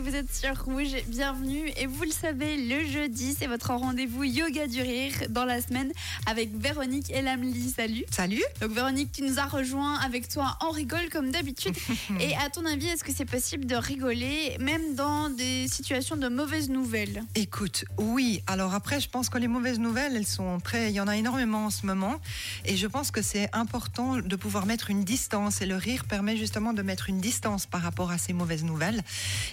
vous êtes sur Rouge, bienvenue. Et vous le savez, le jeudi, c'est votre rendez-vous Yoga du Rire dans la semaine avec Véronique Elamli. Salut. Salut. Donc Véronique, tu nous as rejoint avec toi, on rigole comme d'habitude. Et à ton avis, est-ce que c'est possible de rigoler même dans des situations de mauvaises nouvelles? Écoute, oui. Alors après, je pense que les mauvaises nouvelles, elles sont très. Il y en a énormément en ce moment. Et je pense que c'est important de pouvoir mettre une distance. Et le rire permet justement de mettre une distance par rapport à ces mauvaises nouvelles.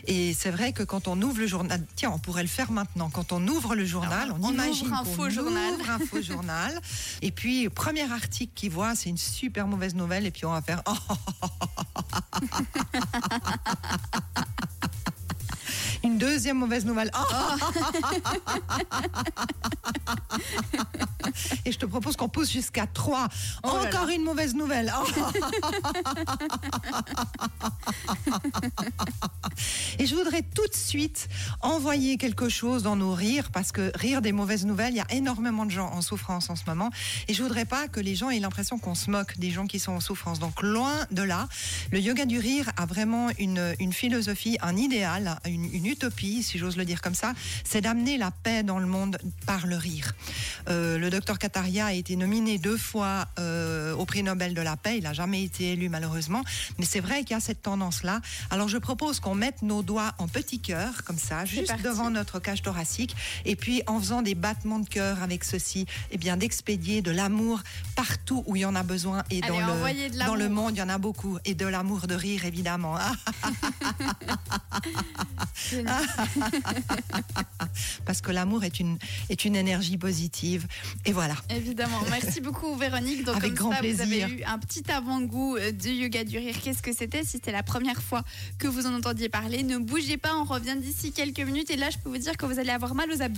Et c'est vrai que quand on ouvre le journal, tiens, on pourrait le faire maintenant. Quand on ouvre le journal, Alors, on, on imagine ouvre un faux journal. ouvre un faux journal. Et puis, premier article qu'il voit, c'est une super mauvaise nouvelle. Et puis, on va faire. Une deuxième mauvaise nouvelle. Et je te propose qu'on pousse jusqu'à 3. Oh Encore une mauvaise nouvelle. Et je voudrais tout suite envoyer quelque chose dans nos rires, parce que rire des mauvaises nouvelles, il y a énormément de gens en souffrance en ce moment. Et je voudrais pas que les gens aient l'impression qu'on se moque des gens qui sont en souffrance. Donc loin de là, le yoga du rire a vraiment une, philosophie, un idéal, une, une utopie, si j'ose le dire comme ça, c'est d'amener la paix dans le monde par le rire. Euh, le docteur Kataria a été nominé deux fois euh, au prix Nobel de la paix. Il n'a jamais été élu malheureusement, mais c'est vrai qu'il y a cette tendance-là. Alors je propose qu'on mette nos doigts en petit cœur, comme ça, juste devant notre cage thoracique, et puis en faisant des battements de cœur avec ceci, eh bien d'expédier de l'amour partout où il y en a besoin. Et Allez, dans le dans le monde il y en a beaucoup. Et de l'amour de rire évidemment. Parce que l'amour est une est une énergie positive et voilà. Évidemment. Merci beaucoup Véronique. Donc Avec comme grand ça, vous plaisir. avez eu un petit avant-goût euh, du yoga du rire. Qu'est-ce que c'était Si c'était la première fois que vous en entendiez parler, ne bougez pas, on revient d'ici quelques minutes et là je peux vous dire que vous allez avoir mal aux abdos.